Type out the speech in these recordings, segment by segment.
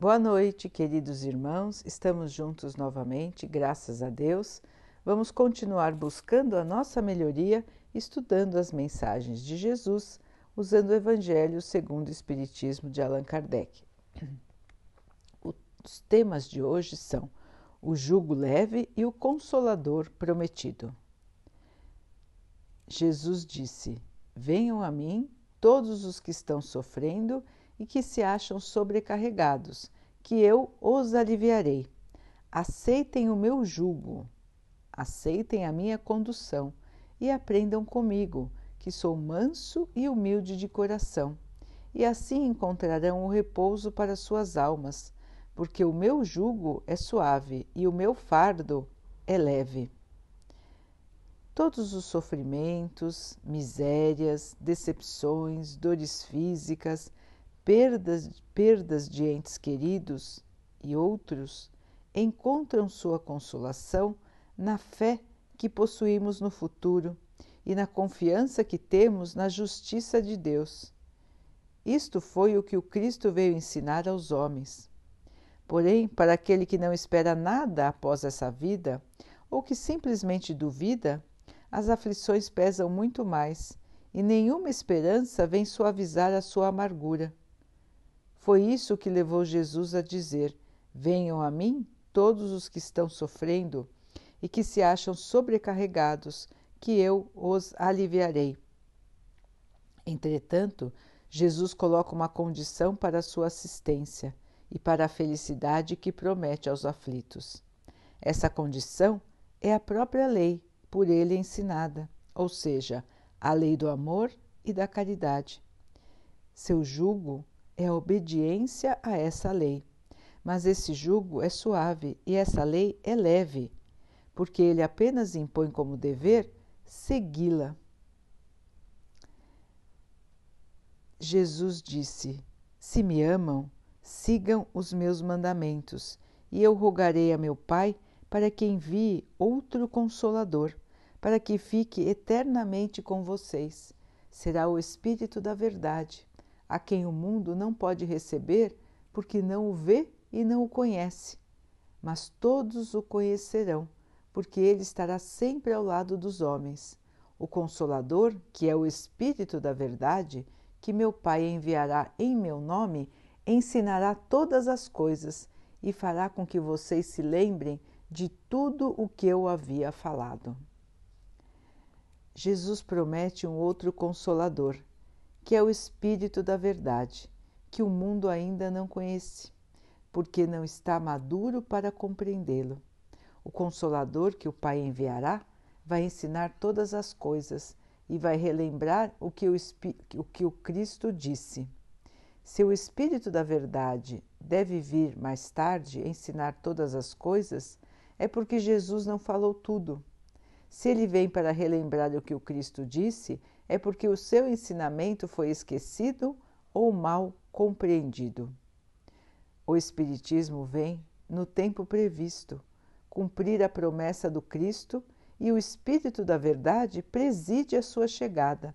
Boa noite, queridos irmãos. Estamos juntos novamente, graças a Deus. Vamos continuar buscando a nossa melhoria, estudando as mensagens de Jesus, usando o Evangelho segundo o Espiritismo de Allan Kardec. Os temas de hoje são o jugo leve e o consolador prometido. Jesus disse: Venham a mim todos os que estão sofrendo e que se acham sobrecarregados, que eu os aliviarei. Aceitem o meu jugo, aceitem a minha condução e aprendam comigo, que sou manso e humilde de coração, e assim encontrarão o repouso para suas almas, porque o meu jugo é suave e o meu fardo é leve. Todos os sofrimentos, misérias, decepções, dores físicas, perdas, perdas de entes queridos e outros encontram sua consolação na fé que possuímos no futuro e na confiança que temos na justiça de Deus. Isto foi o que o Cristo veio ensinar aos homens. Porém, para aquele que não espera nada após essa vida, ou que simplesmente duvida, as aflições pesam muito mais e nenhuma esperança vem suavizar a sua amargura. Foi isso que levou Jesus a dizer: Venham a mim todos os que estão sofrendo e que se acham sobrecarregados, que eu os aliviarei. Entretanto, Jesus coloca uma condição para a sua assistência e para a felicidade que promete aos aflitos. Essa condição é a própria lei por ele ensinada, ou seja, a lei do amor e da caridade. Seu jugo é a obediência a essa lei, mas esse jugo é suave e essa lei é leve, porque ele apenas impõe como dever segui-la. Jesus disse: Se me amam, sigam os meus mandamentos, e eu rogarei a meu Pai para que envie outro consolador, para que fique eternamente com vocês. Será o Espírito da Verdade, a quem o mundo não pode receber, porque não o vê e não o conhece. Mas todos o conhecerão, porque ele estará sempre ao lado dos homens. O Consolador, que é o Espírito da Verdade, que meu Pai enviará em meu nome, ensinará todas as coisas e fará com que vocês se lembrem de tudo o que eu havia falado. Jesus promete um outro consolador, que é o Espírito da Verdade, que o mundo ainda não conhece, porque não está maduro para compreendê-lo. O Consolador que o Pai enviará vai ensinar todas as coisas e vai relembrar o que o, o, que o Cristo disse. Se o Espírito da Verdade deve vir mais tarde ensinar todas as coisas, é porque Jesus não falou tudo. Se ele vem para relembrar o que o Cristo disse, é porque o seu ensinamento foi esquecido ou mal compreendido. O Espiritismo vem, no tempo previsto, cumprir a promessa do Cristo e o Espírito da Verdade preside a sua chegada.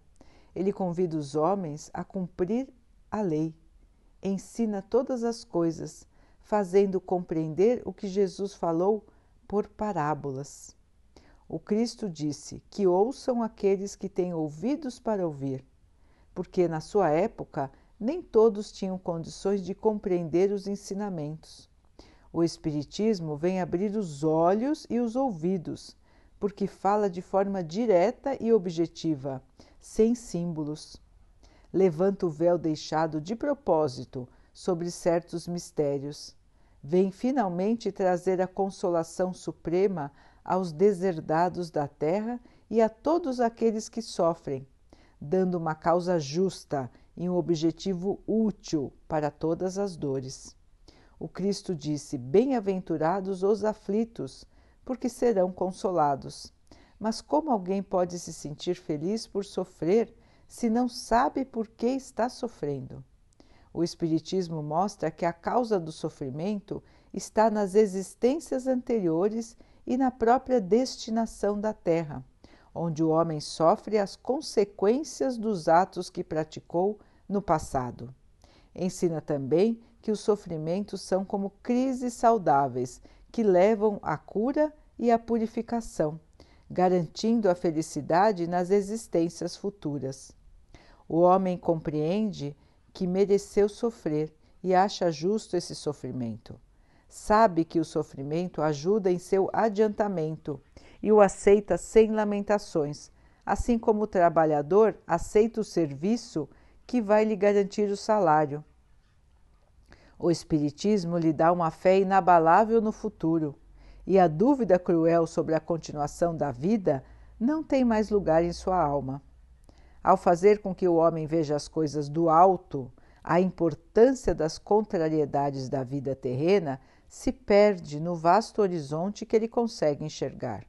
Ele convida os homens a cumprir a lei, ensina todas as coisas, fazendo compreender o que Jesus falou por parábolas. O Cristo disse que ouçam aqueles que têm ouvidos para ouvir, porque na sua época nem todos tinham condições de compreender os ensinamentos. O Espiritismo vem abrir os olhos e os ouvidos, porque fala de forma direta e objetiva, sem símbolos. Levanta o véu deixado de propósito sobre certos mistérios vem finalmente trazer a consolação suprema aos deserdados da terra e a todos aqueles que sofrem, dando uma causa justa e um objetivo útil para todas as dores. O Cristo disse: Bem-aventurados os aflitos, porque serão consolados. Mas como alguém pode se sentir feliz por sofrer se não sabe por que está sofrendo? O Espiritismo mostra que a causa do sofrimento está nas existências anteriores e na própria destinação da Terra, onde o homem sofre as consequências dos atos que praticou no passado. Ensina também que os sofrimentos são como crises saudáveis que levam à cura e à purificação, garantindo a felicidade nas existências futuras. O homem compreende que mereceu sofrer e acha justo esse sofrimento. Sabe que o sofrimento ajuda em seu adiantamento e o aceita sem lamentações, assim como o trabalhador aceita o serviço que vai lhe garantir o salário. O Espiritismo lhe dá uma fé inabalável no futuro, e a dúvida cruel sobre a continuação da vida não tem mais lugar em sua alma. Ao fazer com que o homem veja as coisas do alto, a importância das contrariedades da vida terrena se perde no vasto horizonte que ele consegue enxergar.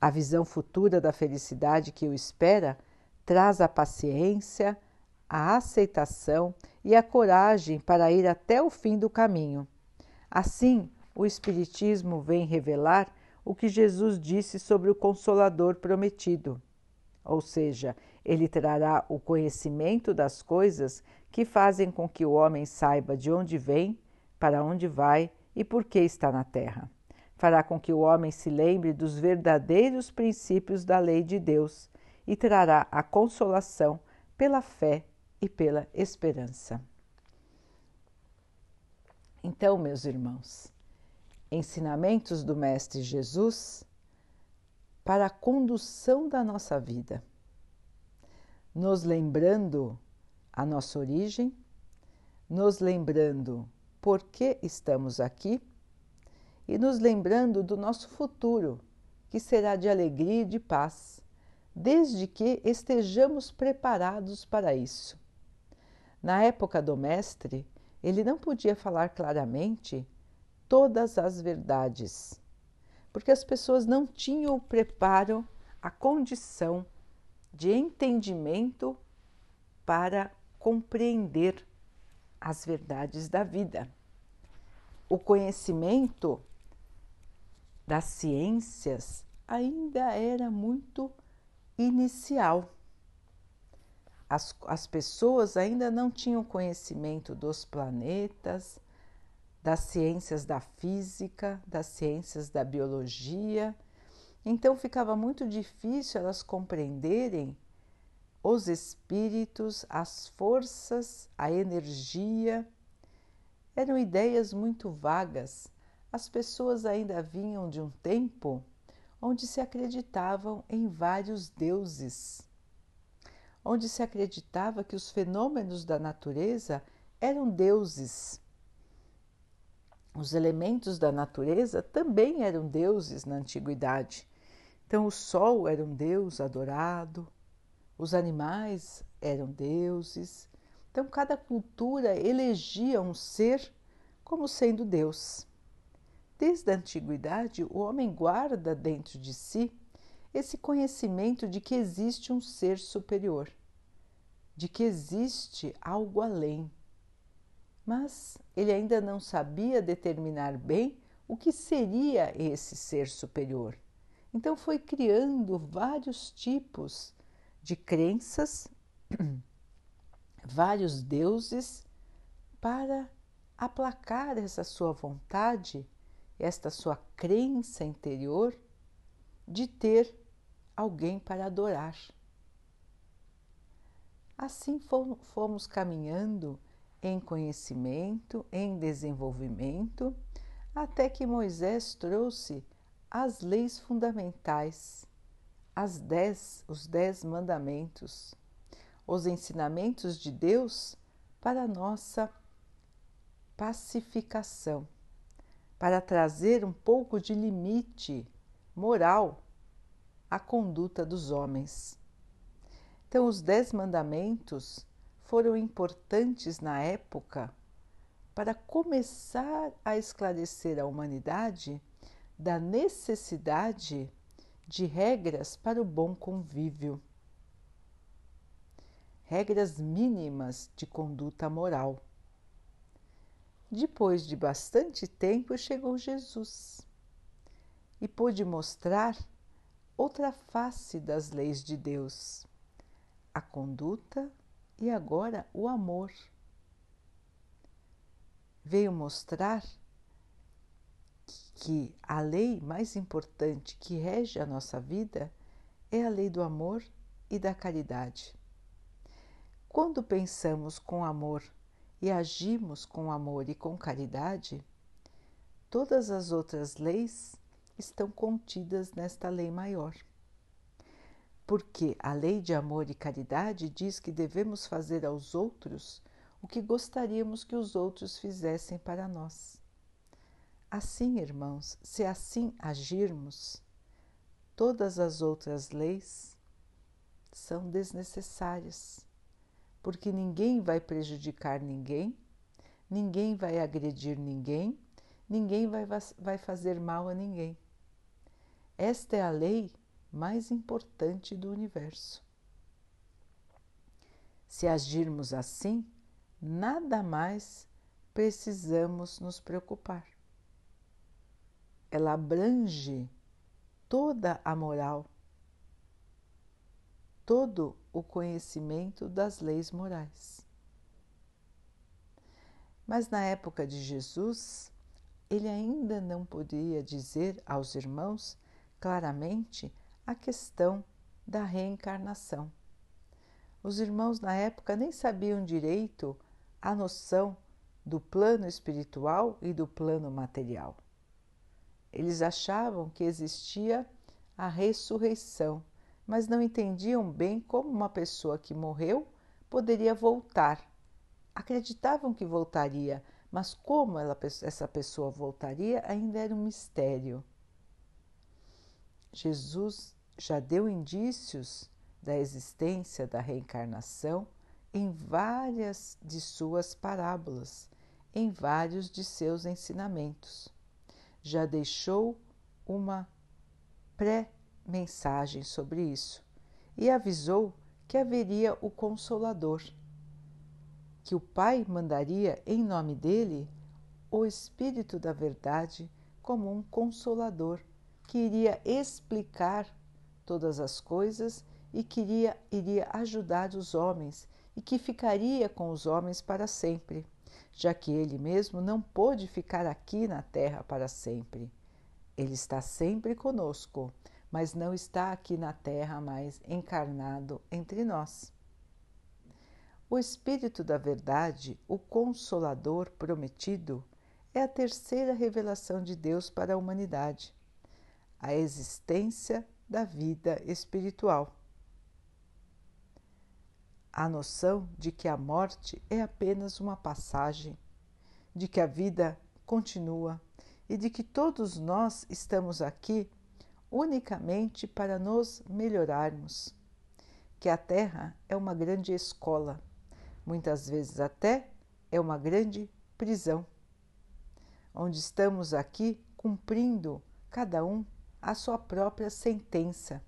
A visão futura da felicidade que o espera traz a paciência, a aceitação e a coragem para ir até o fim do caminho. Assim, o Espiritismo vem revelar o que Jesus disse sobre o Consolador prometido. Ou seja, ele trará o conhecimento das coisas que fazem com que o homem saiba de onde vem, para onde vai e por que está na Terra fará com que o homem se lembre dos verdadeiros princípios da lei de Deus e trará a consolação pela fé e pela esperança. Então, meus irmãos, ensinamentos do Mestre Jesus para a condução da nossa vida, nos lembrando a nossa origem, nos lembrando por que estamos aqui e nos lembrando do nosso futuro, que será de alegria e de paz, desde que estejamos preparados para isso. Na época do Mestre, ele não podia falar claramente todas as verdades, porque as pessoas não tinham o preparo, a condição de entendimento para compreender as verdades da vida. O conhecimento das ciências ainda era muito inicial. As, as pessoas ainda não tinham conhecimento dos planetas, das ciências da física, das ciências da biologia, então ficava muito difícil elas compreenderem os espíritos, as forças, a energia. Eram ideias muito vagas as pessoas ainda vinham de um tempo onde se acreditavam em vários deuses, onde se acreditava que os fenômenos da natureza eram deuses. Os elementos da natureza também eram deuses na antiguidade. Então, o sol era um deus adorado, os animais eram deuses. Então, cada cultura elegia um ser como sendo Deus. Desde a antiguidade, o homem guarda dentro de si esse conhecimento de que existe um ser superior, de que existe algo além. Mas ele ainda não sabia determinar bem o que seria esse ser superior. Então foi criando vários tipos de crenças, vários deuses, para aplacar essa sua vontade esta sua crença interior de ter alguém para adorar. Assim fomos caminhando em conhecimento, em desenvolvimento, até que Moisés trouxe as leis fundamentais, as dez, os dez mandamentos, os ensinamentos de Deus para a nossa pacificação para trazer um pouco de limite moral à conduta dos homens. Então, os Dez Mandamentos foram importantes na época para começar a esclarecer a humanidade da necessidade de regras para o bom convívio, regras mínimas de conduta moral. Depois de bastante tempo, chegou Jesus e pôde mostrar outra face das leis de Deus, a conduta e agora o amor. veio mostrar que a lei mais importante que rege a nossa vida é a lei do amor e da caridade. Quando pensamos com amor e agimos com amor e com caridade, todas as outras leis estão contidas nesta lei maior. Porque a lei de amor e caridade diz que devemos fazer aos outros o que gostaríamos que os outros fizessem para nós. Assim, irmãos, se assim agirmos, todas as outras leis são desnecessárias, porque ninguém vai prejudicar ninguém, ninguém vai agredir ninguém, ninguém vai, vai fazer mal a ninguém. Esta é a lei mais importante do universo. Se agirmos assim, nada mais precisamos nos preocupar. Ela abrange toda a moral, todo o conhecimento das leis morais. Mas na época de Jesus, ele ainda não podia dizer aos irmãos claramente a questão da reencarnação. Os irmãos na época nem sabiam direito a noção do plano espiritual e do plano material. Eles achavam que existia a ressurreição, mas não entendiam bem como uma pessoa que morreu poderia voltar. Acreditavam que voltaria, mas como ela, essa pessoa voltaria ainda era um mistério. Jesus já deu indícios da existência da reencarnação em várias de suas parábolas, em vários de seus ensinamentos. Já deixou uma pré-mensagem sobre isso e avisou que haveria o Consolador, que o Pai mandaria em nome dele o Espírito da Verdade como um consolador que iria explicar todas as coisas e que iria, iria ajudar os homens e que ficaria com os homens para sempre, já que ele mesmo não pôde ficar aqui na terra para sempre. Ele está sempre conosco, mas não está aqui na terra mais encarnado entre nós. O Espírito da Verdade, o Consolador prometido, é a terceira revelação de Deus para a humanidade a existência da vida espiritual. A noção de que a morte é apenas uma passagem, de que a vida continua e de que todos nós estamos aqui unicamente para nos melhorarmos, que a Terra é uma grande escola, muitas vezes até é uma grande prisão, onde estamos aqui cumprindo cada um a sua própria sentença.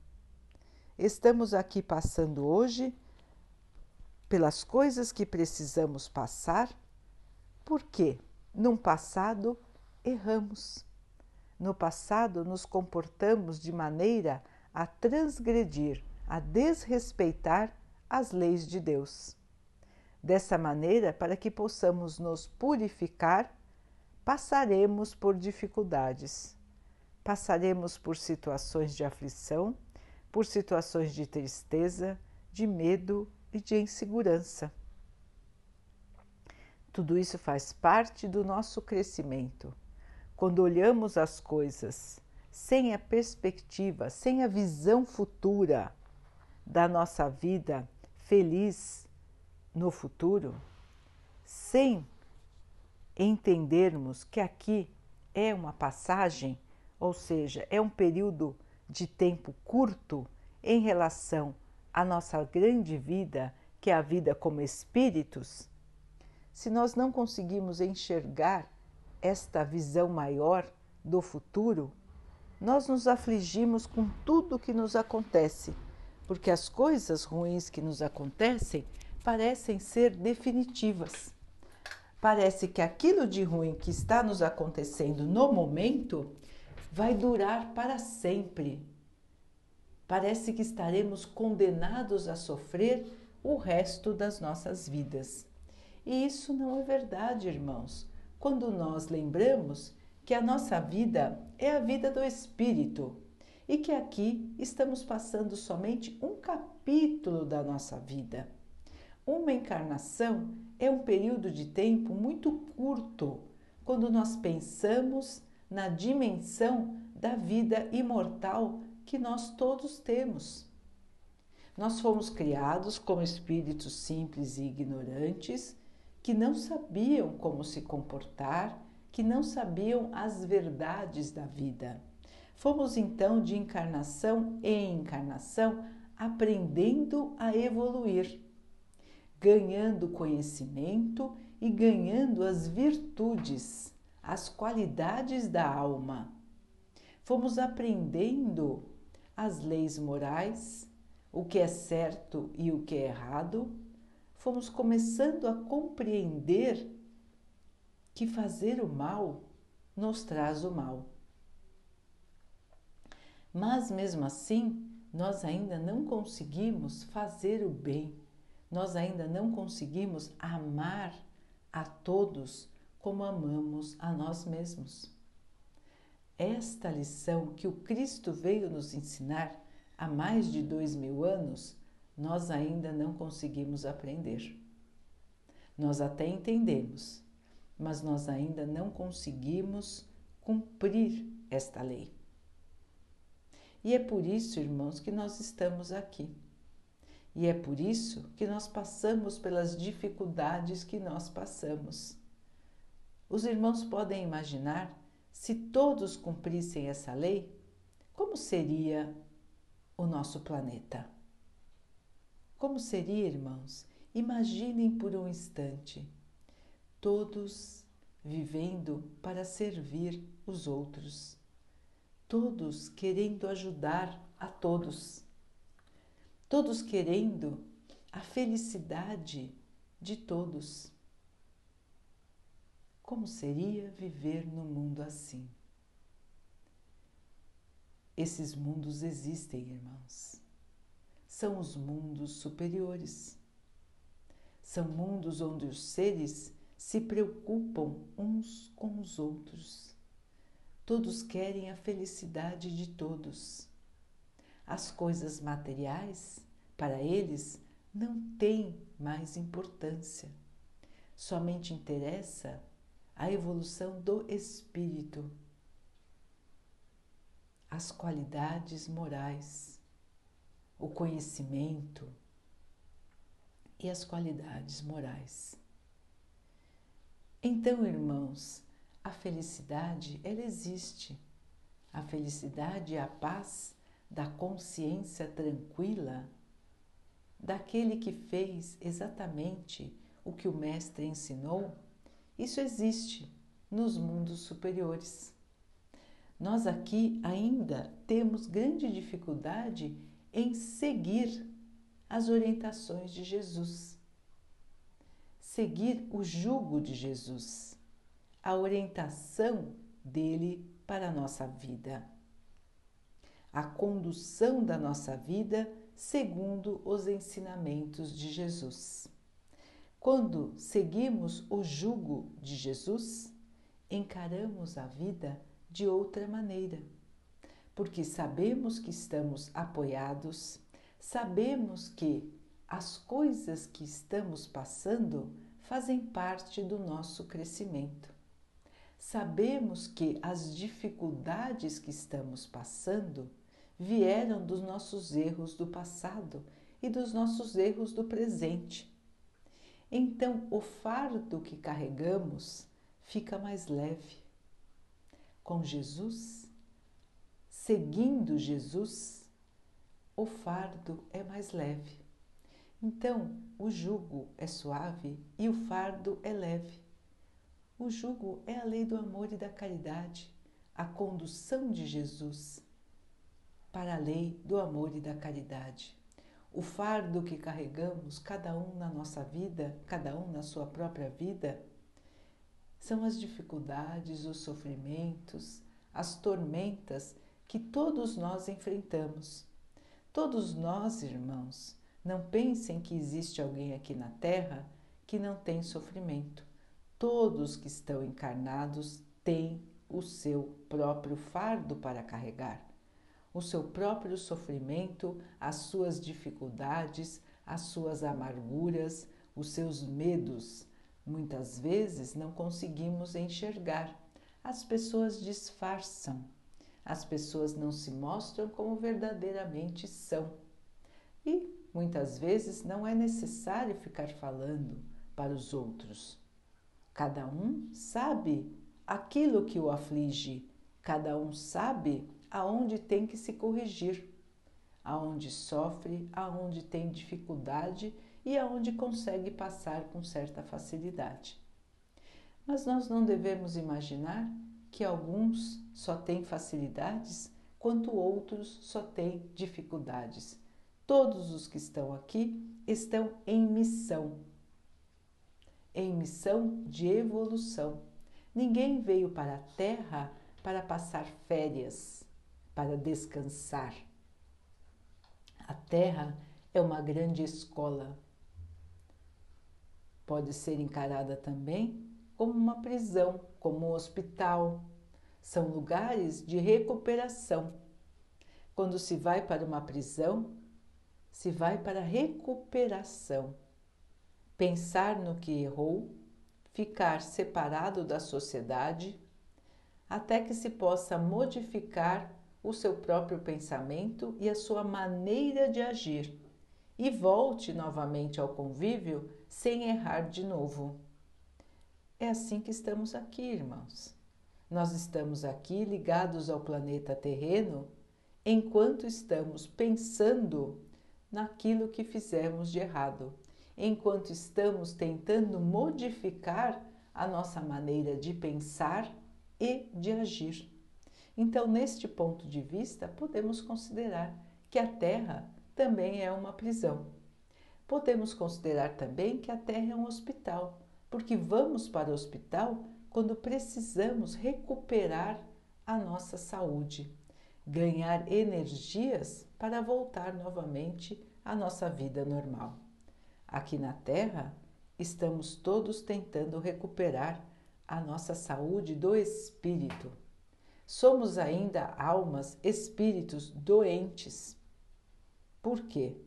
Estamos aqui passando hoje pelas coisas que precisamos passar, porque num passado erramos. No passado nos comportamos de maneira a transgredir, a desrespeitar as leis de Deus. Dessa maneira, para que possamos nos purificar, passaremos por dificuldades passaremos por situações de aflição, por situações de tristeza, de medo e de insegurança. Tudo isso faz parte do nosso crescimento. Quando olhamos as coisas sem a perspectiva, sem a visão futura da nossa vida feliz no futuro, sem entendermos que aqui é uma passagem ou seja, é um período de tempo curto em relação à nossa grande vida, que é a vida como espíritos, se nós não conseguimos enxergar esta visão maior do futuro, nós nos afligimos com tudo que nos acontece, porque as coisas ruins que nos acontecem parecem ser definitivas. Parece que aquilo de ruim que está nos acontecendo no momento vai durar para sempre. Parece que estaremos condenados a sofrer o resto das nossas vidas. E isso não é verdade, irmãos. quando nós lembramos que a nossa vida é a vida do Espírito e que aqui estamos passando somente um capítulo da nossa vida. Uma encarnação é um período de tempo muito curto quando nós pensamos na dimensão da vida imortal que nós todos temos. Nós fomos criados como espíritos simples e ignorantes que não sabiam como se comportar, que não sabiam as verdades da vida. Fomos então de encarnação em encarnação aprendendo a evoluir, ganhando conhecimento e ganhando as virtudes, as qualidades da alma. Fomos aprendendo as leis morais, o que é certo e o que é errado, fomos começando a compreender que fazer o mal nos traz o mal. Mas mesmo assim, nós ainda não conseguimos fazer o bem, nós ainda não conseguimos amar a todos como amamos a nós mesmos. Esta lição que o Cristo veio nos ensinar há mais de dois mil anos, nós ainda não conseguimos aprender. Nós até entendemos, mas nós ainda não conseguimos cumprir esta lei. E é por isso, irmãos, que nós estamos aqui. E é por isso que nós passamos pelas dificuldades que nós passamos. Os irmãos podem imaginar se todos cumprissem essa lei, como seria o nosso planeta. Como seria, irmãos? Imaginem por um instante todos vivendo para servir os outros, todos querendo ajudar a todos, todos querendo a felicidade de todos. Como seria viver num mundo assim? Esses mundos existem, irmãos. São os mundos superiores. São mundos onde os seres se preocupam uns com os outros. Todos querem a felicidade de todos. As coisas materiais, para eles, não têm mais importância. Somente interessa a evolução do espírito as qualidades morais, o conhecimento e as qualidades morais. Então, irmãos, a felicidade ela existe. A felicidade é a paz da consciência tranquila daquele que fez exatamente o que o mestre ensinou. Isso existe nos mundos superiores. Nós aqui ainda temos grande dificuldade em seguir as orientações de Jesus, seguir o jugo de Jesus, a orientação dele para a nossa vida, a condução da nossa vida segundo os ensinamentos de Jesus. Quando seguimos o jugo de Jesus, encaramos a vida de outra maneira, porque sabemos que estamos apoiados, sabemos que as coisas que estamos passando fazem parte do nosso crescimento. Sabemos que as dificuldades que estamos passando vieram dos nossos erros do passado e dos nossos erros do presente. Então, o fardo que carregamos fica mais leve com Jesus, seguindo Jesus, o fardo é mais leve. Então, o jugo é suave e o fardo é leve. O jugo é a lei do amor e da caridade, a condução de Jesus para a lei do amor e da caridade. O fardo que carregamos, cada um na nossa vida, cada um na sua própria vida, são as dificuldades, os sofrimentos, as tormentas que todos nós enfrentamos. Todos nós, irmãos, não pensem que existe alguém aqui na Terra que não tem sofrimento. Todos que estão encarnados têm o seu próprio fardo para carregar, o seu próprio sofrimento, as suas dificuldades, as suas amarguras, os seus medos. Muitas vezes não conseguimos enxergar. As pessoas disfarçam, as pessoas não se mostram como verdadeiramente são. E muitas vezes não é necessário ficar falando para os outros. Cada um sabe aquilo que o aflige, cada um sabe aonde tem que se corrigir, aonde sofre, aonde tem dificuldade e aonde consegue passar com certa facilidade. Mas nós não devemos imaginar que alguns só têm facilidades, quanto outros só têm dificuldades. Todos os que estão aqui estão em missão, em missão de evolução. Ninguém veio para a Terra para passar férias, para descansar. A Terra é uma grande escola. Pode ser encarada também como uma prisão, como um hospital. São lugares de recuperação. Quando se vai para uma prisão, se vai para recuperação. Pensar no que errou, ficar separado da sociedade, até que se possa modificar o seu próprio pensamento e a sua maneira de agir e volte novamente ao convívio sem errar de novo. É assim que estamos aqui, irmãos. Nós estamos aqui ligados ao planeta terreno enquanto estamos pensando naquilo que fizemos de errado, enquanto estamos tentando modificar a nossa maneira de pensar e de agir. Então, neste ponto de vista, podemos considerar que a Terra também é uma prisão. Podemos considerar também que a Terra é um hospital porque vamos para o hospital quando precisamos recuperar a nossa saúde, ganhar energias para voltar novamente à nossa vida normal. Aqui na Terra, estamos todos tentando recuperar a nossa saúde do espírito. Somos ainda almas, espíritos doentes. Por quê?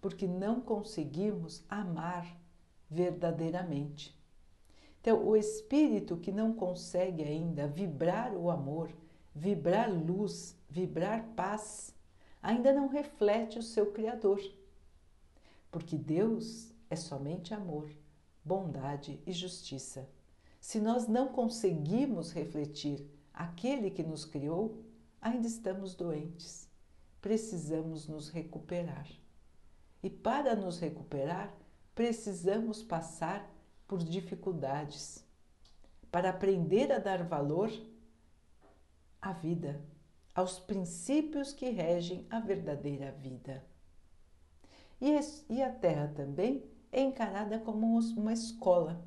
Porque não conseguimos amar verdadeiramente. Então, o espírito que não consegue ainda vibrar o amor, vibrar luz, vibrar paz, ainda não reflete o seu Criador. Porque Deus é somente amor, bondade e justiça. Se nós não conseguimos refletir aquele que nos criou, ainda estamos doentes. Precisamos nos recuperar. E para nos recuperar, precisamos passar por dificuldades, para aprender a dar valor à vida, aos princípios que regem a verdadeira vida. E a Terra também é encarada como uma escola,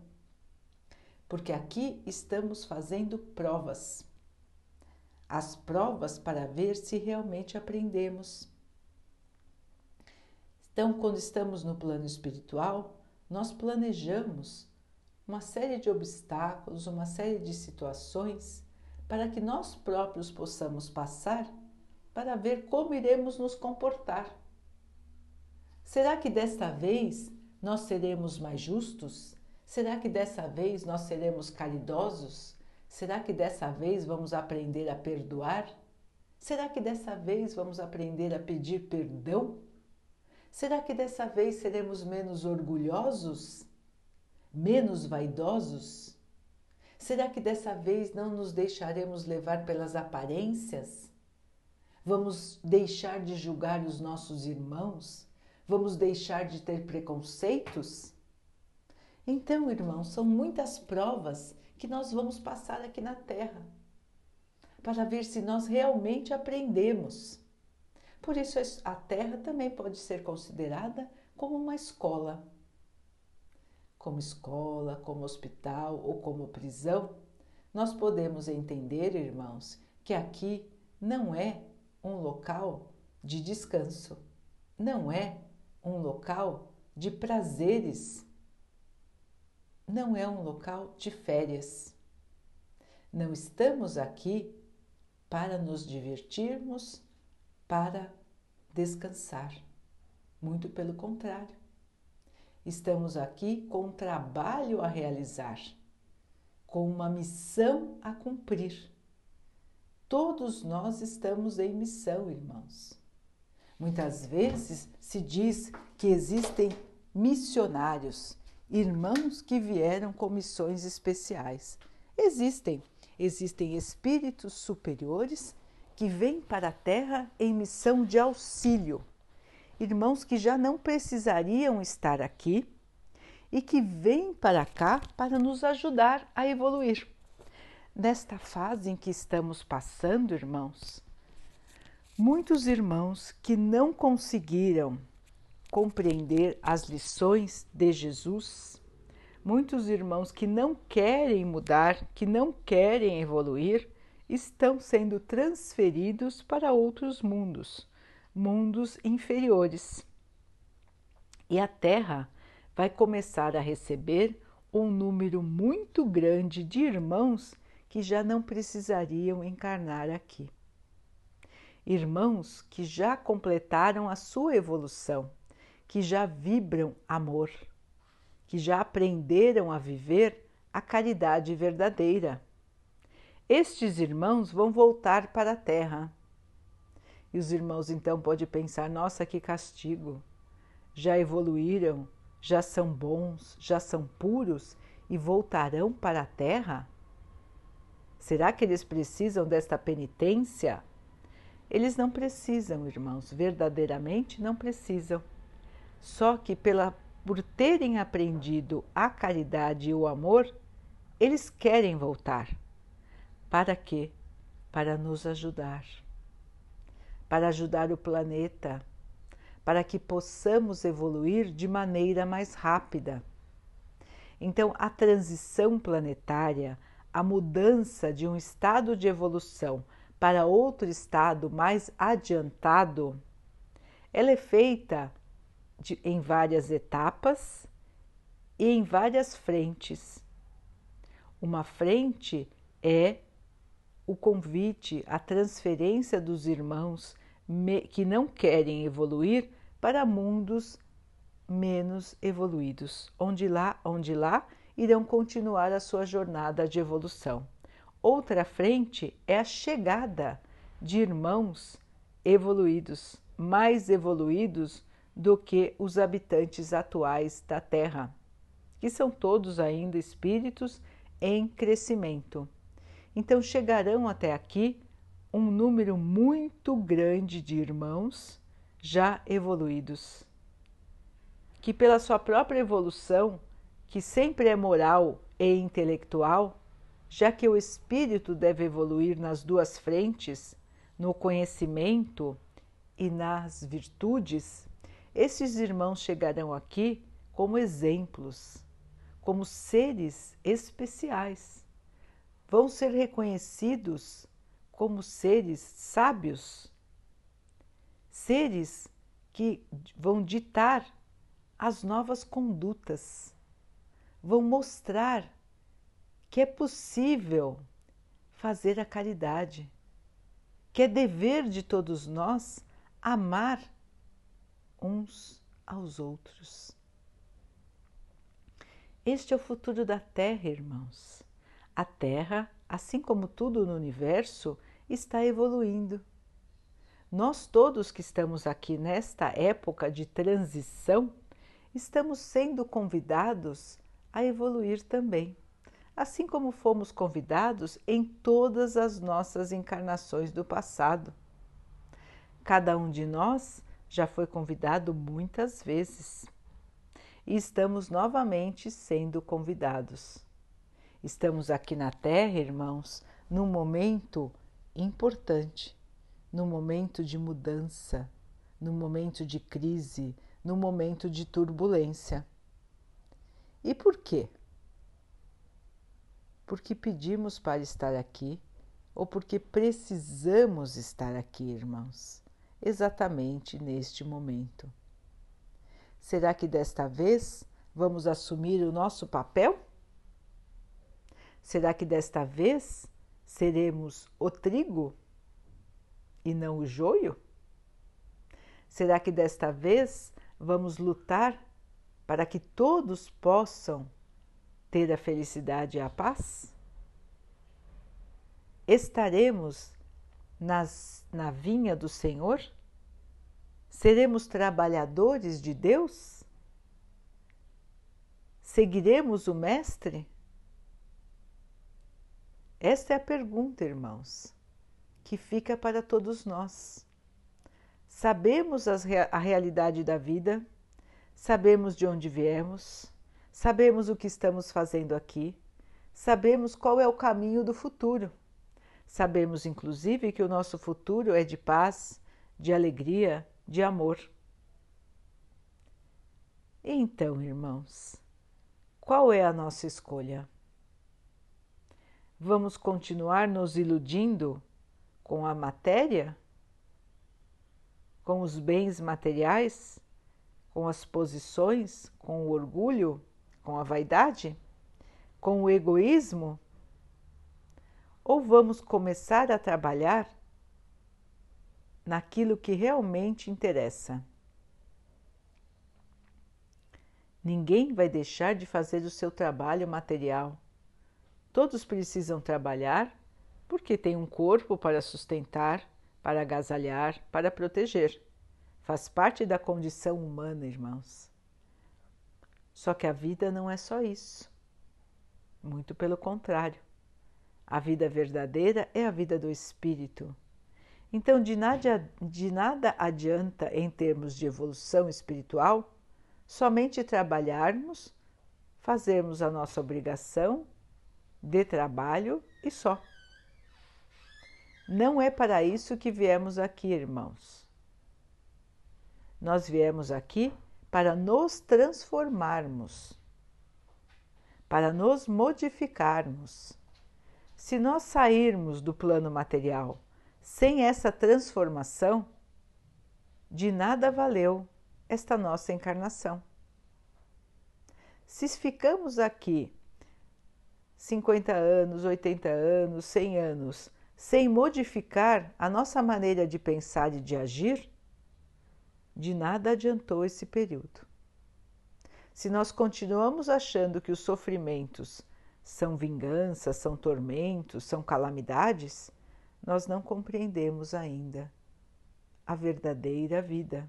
porque aqui estamos fazendo provas. As provas para ver se realmente aprendemos. Então, quando estamos no plano espiritual, nós planejamos uma série de obstáculos, uma série de situações para que nós próprios possamos passar para ver como iremos nos comportar. Será que desta vez nós seremos mais justos? Será que dessa vez nós seremos caridosos? Será que dessa vez vamos aprender a perdoar? Será que dessa vez vamos aprender a pedir perdão? Será que dessa vez seremos menos orgulhosos? menos vaidosos? Será que dessa vez não nos deixaremos levar pelas aparências? Vamos deixar de julgar os nossos irmãos? Vamos deixar de ter preconceitos? Então, irmãos, são muitas provas que nós vamos passar aqui na Terra para ver se nós realmente aprendemos. Por isso, a Terra também pode ser considerada como uma escola como escola, como hospital ou como prisão, nós podemos entender, irmãos, que aqui não é um local de descanso, não é um local de prazeres. Não é um local de férias. Não estamos aqui para nos divertirmos, para descansar. Muito pelo contrário. Estamos aqui com um trabalho a realizar, com uma missão a cumprir. Todos nós estamos em missão, irmãos. Muitas vezes se diz que existem missionários, irmãos que vieram com missões especiais. Existem, existem espíritos superiores que vêm para a Terra em missão de auxílio. Irmãos que já não precisariam estar aqui e que vêm para cá para nos ajudar a evoluir. Nesta fase em que estamos passando, irmãos, muitos irmãos que não conseguiram compreender as lições de Jesus, muitos irmãos que não querem mudar, que não querem evoluir, estão sendo transferidos para outros mundos, mundos inferiores. E a Terra vai começar a receber um número muito grande de irmãos que já não precisariam encarnar aqui. Irmãos que já completaram a sua evolução, que já vibram amor, que já aprenderam a viver a caridade verdadeira estes irmãos vão voltar para a terra. E os irmãos então podem pensar: nossa, que castigo! Já evoluíram, já são bons, já são puros e voltarão para a terra? Será que eles precisam desta penitência? Eles não precisam, irmãos, verdadeiramente não precisam. Só que pela, por terem aprendido a caridade e o amor, eles querem voltar. Para quê? Para nos ajudar, para ajudar o planeta, para que possamos evoluir de maneira mais rápida. Então, a transição planetária, a mudança de um estado de evolução para outro estado mais adiantado, ela é feita de, em várias etapas e em várias frentes. Uma frente é o convite, a transferência dos irmãos que não querem evoluir para mundos menos evoluídos, onde lá, onde lá irão continuar a sua jornada de evolução. Outra frente é a chegada de irmãos evoluídos, mais evoluídos do que os habitantes atuais da Terra, que são todos ainda espíritos em crescimento. Então chegarão até aqui um número muito grande de irmãos já evoluídos, que pela sua própria evolução, que sempre é moral e intelectual, já que o espírito deve evoluir nas duas frentes, no conhecimento e nas virtudes, esses irmãos chegarão aqui como exemplos, como seres especiais. Vão ser reconhecidos como seres sábios, seres que vão ditar as novas condutas, vão mostrar que é possível fazer a caridade, que é dever de todos nós amar uns aos outros. Este é o futuro da Terra, irmãos. A Terra, assim como tudo no universo, está evoluindo. Nós todos que estamos aqui nesta época de transição, estamos sendo convidados a evoluir também, assim como fomos convidados em todas as nossas encarnações do passado. Cada um de nós já foi convidado muitas vezes e estamos novamente sendo convidados. Estamos aqui na Terra, irmãos, num momento importante, num momento de mudança, num momento de crise, num momento de turbulência. E por quê? Porque pedimos para estar aqui ou porque precisamos estar aqui, irmãos, exatamente neste momento. Será que desta vez vamos assumir o nosso papel? Será que desta vez seremos o trigo e não o joio? Será que desta vez vamos lutar para que todos possam ter a felicidade e a paz? Estaremos nas, na vinha do Senhor? Seremos trabalhadores de Deus? Seguiremos o Mestre? Esta é a pergunta, irmãos, que fica para todos nós. Sabemos a realidade da vida, sabemos de onde viemos, sabemos o que estamos fazendo aqui, sabemos qual é o caminho do futuro. Sabemos, inclusive, que o nosso futuro é de paz, de alegria, de amor. Então, irmãos, qual é a nossa escolha? Vamos continuar nos iludindo com a matéria? Com os bens materiais? Com as posições? Com o orgulho? Com a vaidade? Com o egoísmo? Ou vamos começar a trabalhar naquilo que realmente interessa? Ninguém vai deixar de fazer o seu trabalho material Todos precisam trabalhar porque têm um corpo para sustentar, para agasalhar, para proteger. Faz parte da condição humana, irmãos. Só que a vida não é só isso. Muito pelo contrário. A vida verdadeira é a vida do espírito. Então, de nada, de nada adianta, em termos de evolução espiritual, somente trabalharmos, fazermos a nossa obrigação de trabalho e só. Não é para isso que viemos aqui, irmãos. Nós viemos aqui para nos transformarmos, para nos modificarmos. Se nós sairmos do plano material sem essa transformação, de nada valeu esta nossa encarnação. Se ficamos aqui 50 anos, 80 anos, 100 anos, sem modificar a nossa maneira de pensar e de agir, de nada adiantou esse período. Se nós continuamos achando que os sofrimentos são vinganças, são tormentos, são calamidades, nós não compreendemos ainda a verdadeira vida.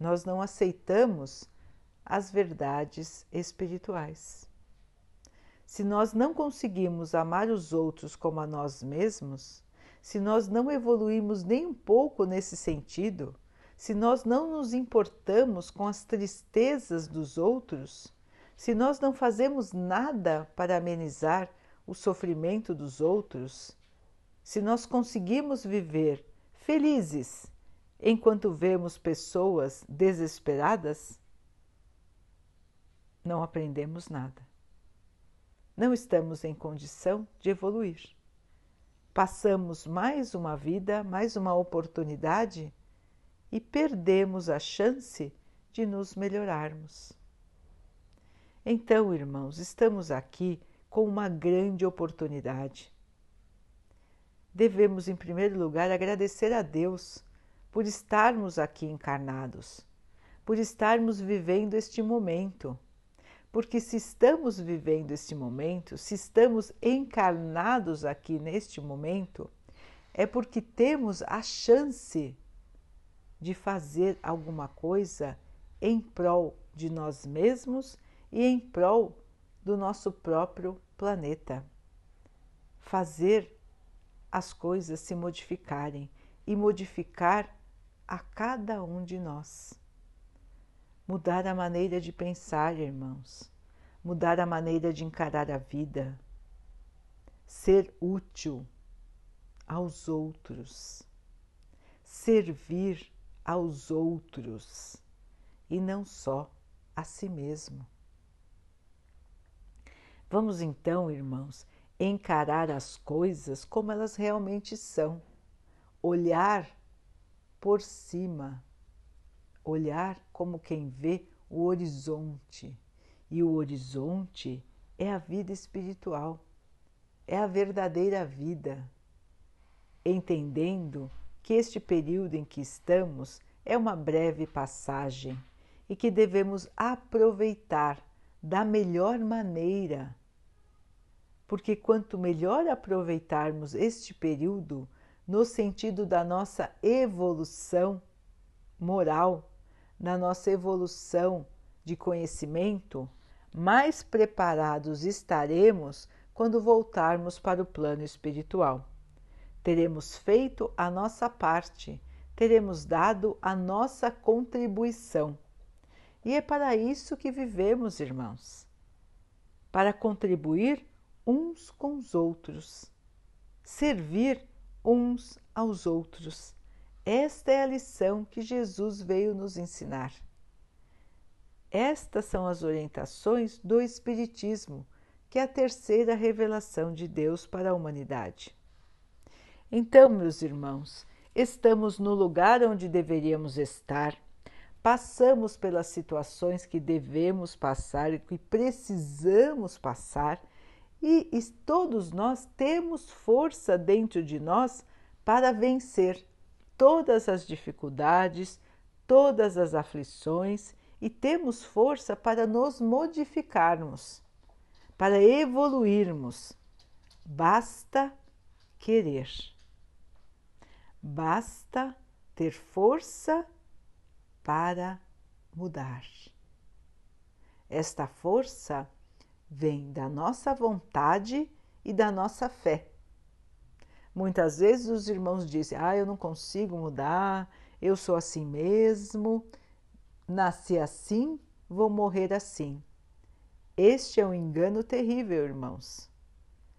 Nós não aceitamos as verdades espirituais. Se nós não conseguimos amar os outros como a nós mesmos, se nós não evoluímos nem um pouco nesse sentido, se nós não nos importamos com as tristezas dos outros, se nós não fazemos nada para amenizar o sofrimento dos outros, se nós conseguimos viver felizes enquanto vemos pessoas desesperadas, não aprendemos nada não estamos em condição de evoluir. Passamos mais uma vida, mais uma oportunidade e perdemos a chance de nos melhorarmos. Então, irmãos, estamos aqui com uma grande oportunidade. Devemos, em primeiro lugar, agradecer a Deus por estarmos aqui encarnados, por estarmos vivendo este momento porque se estamos vivendo este momento, se estamos encarnados aqui neste momento, é porque temos a chance de fazer alguma coisa em prol de nós mesmos e em prol do nosso próprio planeta. Fazer as coisas se modificarem e modificar a cada um de nós. Mudar a maneira de pensar, irmãos. Mudar a maneira de encarar a vida. Ser útil aos outros. Servir aos outros e não só a si mesmo. Vamos então, irmãos, encarar as coisas como elas realmente são, olhar por cima olhar como quem vê o horizonte. E o horizonte é a vida espiritual. é a verdadeira vida, entendendo que este período em que estamos é uma breve passagem e que devemos aproveitar da melhor maneira. Porque quanto melhor aproveitarmos este período no sentido da nossa evolução moral, na nossa evolução de conhecimento, mais preparados estaremos quando voltarmos para o plano espiritual. Teremos feito a nossa parte, teremos dado a nossa contribuição. E é para isso que vivemos, irmãos para contribuir uns com os outros, servir uns aos outros. Esta é a lição que Jesus veio nos ensinar. Estas são as orientações do Espiritismo, que é a terceira revelação de Deus para a humanidade. Então, meus irmãos, estamos no lugar onde deveríamos estar, passamos pelas situações que devemos passar e que precisamos passar, e todos nós temos força dentro de nós para vencer todas as dificuldades, todas as aflições e temos força para nos modificarmos, para evoluirmos. Basta querer, basta ter força para mudar. Esta força vem da nossa vontade e da nossa fé. Muitas vezes os irmãos dizem: Ah, eu não consigo mudar, eu sou assim mesmo, nasci assim, vou morrer assim. Este é um engano terrível, irmãos.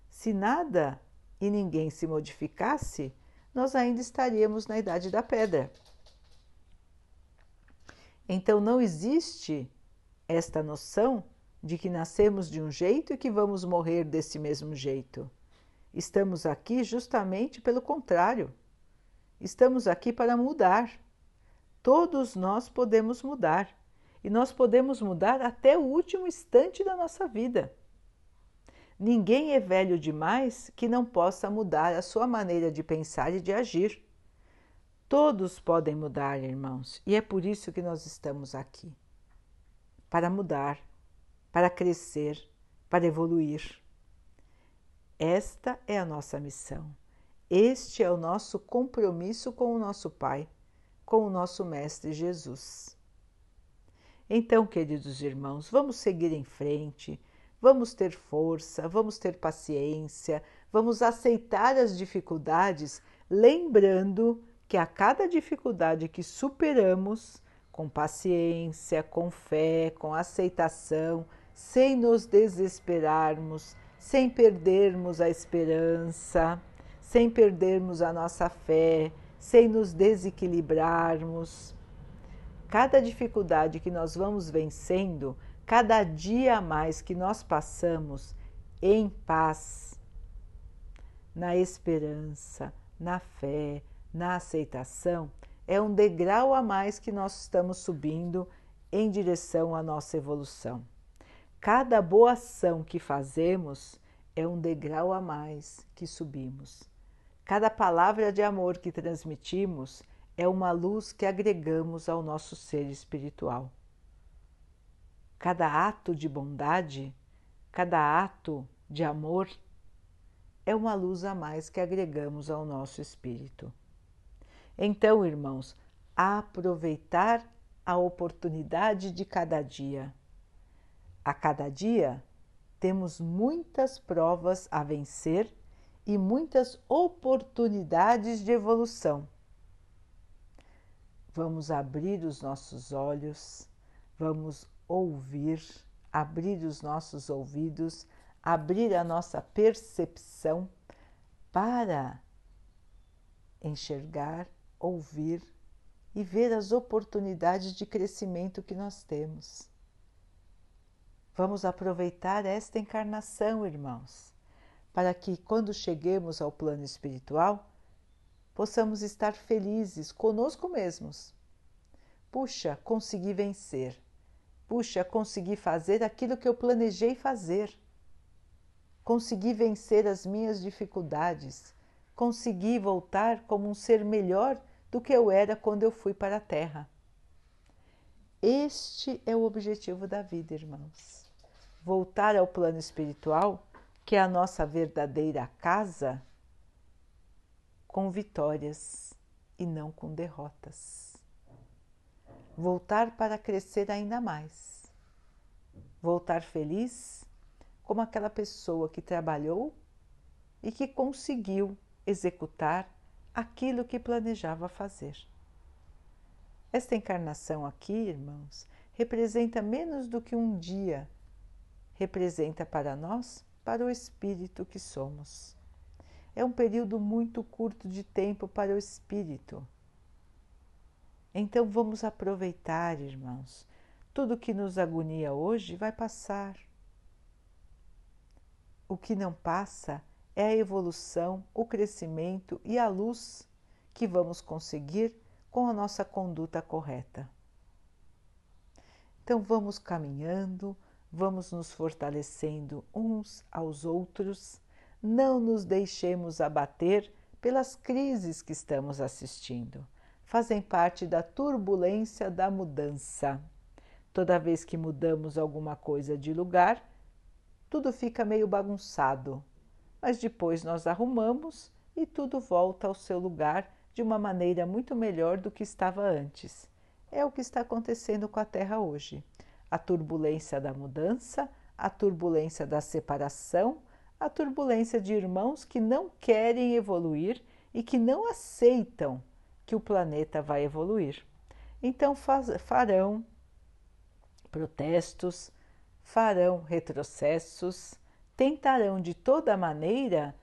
Se nada e ninguém se modificasse, nós ainda estaríamos na idade da pedra. Então não existe esta noção de que nascemos de um jeito e que vamos morrer desse mesmo jeito. Estamos aqui justamente pelo contrário. Estamos aqui para mudar. Todos nós podemos mudar e nós podemos mudar até o último instante da nossa vida. Ninguém é velho demais que não possa mudar a sua maneira de pensar e de agir. Todos podem mudar, irmãos, e é por isso que nós estamos aqui para mudar, para crescer, para evoluir. Esta é a nossa missão. Este é o nosso compromisso com o nosso Pai, com o nosso Mestre Jesus. Então, queridos irmãos, vamos seguir em frente, vamos ter força, vamos ter paciência, vamos aceitar as dificuldades, lembrando que a cada dificuldade que superamos, com paciência, com fé, com aceitação, sem nos desesperarmos, sem perdermos a esperança, sem perdermos a nossa fé, sem nos desequilibrarmos. Cada dificuldade que nós vamos vencendo, cada dia a mais que nós passamos em paz, na esperança, na fé, na aceitação, é um degrau a mais que nós estamos subindo em direção à nossa evolução. Cada boa ação que fazemos é um degrau a mais que subimos. Cada palavra de amor que transmitimos é uma luz que agregamos ao nosso ser espiritual. Cada ato de bondade, cada ato de amor é uma luz a mais que agregamos ao nosso espírito. Então, irmãos, aproveitar a oportunidade de cada dia a cada dia, temos muitas provas a vencer e muitas oportunidades de evolução. Vamos abrir os nossos olhos, vamos ouvir, abrir os nossos ouvidos, abrir a nossa percepção para enxergar, ouvir e ver as oportunidades de crescimento que nós temos. Vamos aproveitar esta encarnação, irmãos, para que quando cheguemos ao plano espiritual, possamos estar felizes conosco mesmos. Puxa, consegui vencer. Puxa, consegui fazer aquilo que eu planejei fazer. consegui vencer as minhas dificuldades, consegui voltar como um ser melhor do que eu era quando eu fui para a Terra. Este é o objetivo da vida, irmãos. Voltar ao plano espiritual, que é a nossa verdadeira casa, com vitórias e não com derrotas. Voltar para crescer ainda mais. Voltar feliz como aquela pessoa que trabalhou e que conseguiu executar aquilo que planejava fazer. Esta encarnação aqui, irmãos, representa menos do que um dia, representa para nós, para o espírito que somos. É um período muito curto de tempo para o espírito. Então vamos aproveitar, irmãos. Tudo que nos agonia hoje vai passar. O que não passa é a evolução, o crescimento e a luz que vamos conseguir com a nossa conduta correta. Então vamos caminhando, vamos nos fortalecendo uns aos outros, não nos deixemos abater pelas crises que estamos assistindo. Fazem parte da turbulência da mudança. Toda vez que mudamos alguma coisa de lugar, tudo fica meio bagunçado, mas depois nós arrumamos e tudo volta ao seu lugar de uma maneira muito melhor do que estava antes. É o que está acontecendo com a Terra hoje. A turbulência da mudança, a turbulência da separação, a turbulência de irmãos que não querem evoluir e que não aceitam que o planeta vai evoluir. Então faz, farão protestos, farão retrocessos, tentarão de toda maneira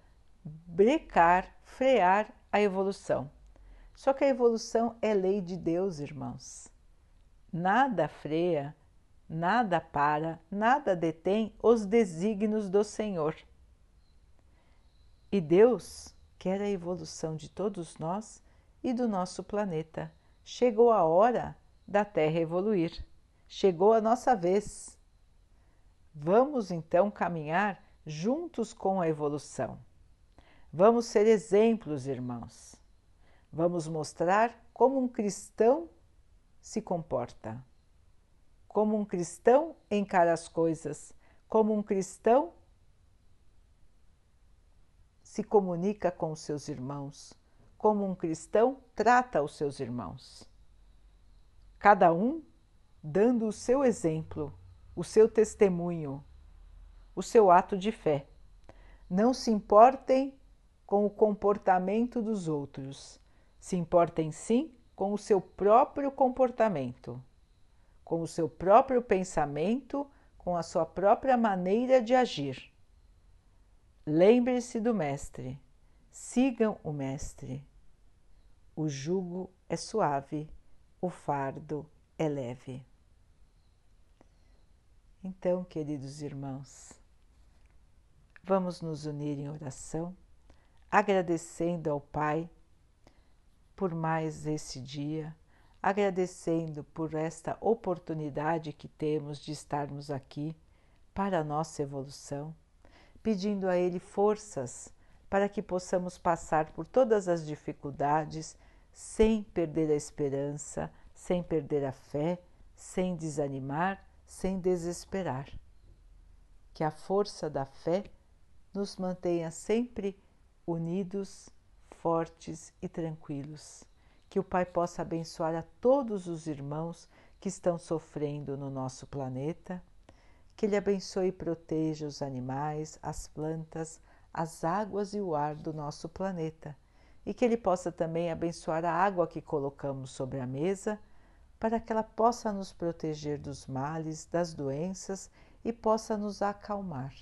brecar, frear a evolução. Só que a evolução é lei de Deus, irmãos. Nada freia, nada para, nada detém os desígnios do Senhor. E Deus quer a evolução de todos nós e do nosso planeta. Chegou a hora da Terra evoluir. Chegou a nossa vez. Vamos então caminhar juntos com a evolução. Vamos ser exemplos, irmãos. Vamos mostrar como um cristão se comporta, como um cristão encara as coisas, como um cristão se comunica com os seus irmãos, como um cristão trata os seus irmãos. Cada um dando o seu exemplo, o seu testemunho, o seu ato de fé. Não se importem com o comportamento dos outros, se importem sim com o seu próprio comportamento, com o seu próprio pensamento, com a sua própria maneira de agir. Lembre-se do Mestre, sigam o Mestre. O jugo é suave, o fardo é leve. Então, queridos irmãos, vamos nos unir em oração, agradecendo ao Pai por mais esse dia, agradecendo por esta oportunidade que temos de estarmos aqui para a nossa evolução, pedindo a Ele forças para que possamos passar por todas as dificuldades sem perder a esperança, sem perder a fé, sem desanimar, sem desesperar. Que a força da fé nos mantenha sempre unidos fortes e tranquilos. Que o Pai possa abençoar a todos os irmãos que estão sofrendo no nosso planeta. Que Ele abençoe e proteja os animais, as plantas, as águas e o ar do nosso planeta. E que Ele possa também abençoar a água que colocamos sobre a mesa, para que ela possa nos proteger dos males, das doenças e possa nos acalmar.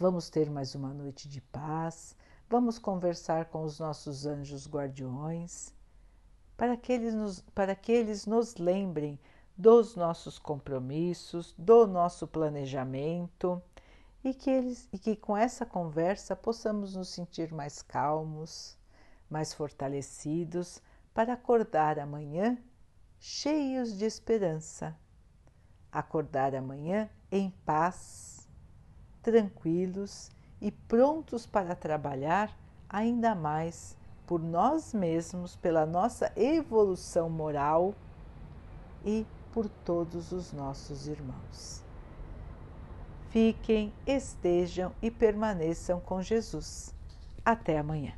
Vamos ter mais uma noite de paz. Vamos conversar com os nossos anjos guardiões para que eles nos, para que eles nos lembrem dos nossos compromissos, do nosso planejamento e que, eles, e que com essa conversa possamos nos sentir mais calmos, mais fortalecidos para acordar amanhã cheios de esperança, acordar amanhã em paz tranquilos e prontos para trabalhar ainda mais por nós mesmos, pela nossa evolução moral e por todos os nossos irmãos. Fiquem, estejam e permaneçam com Jesus. Até amanhã.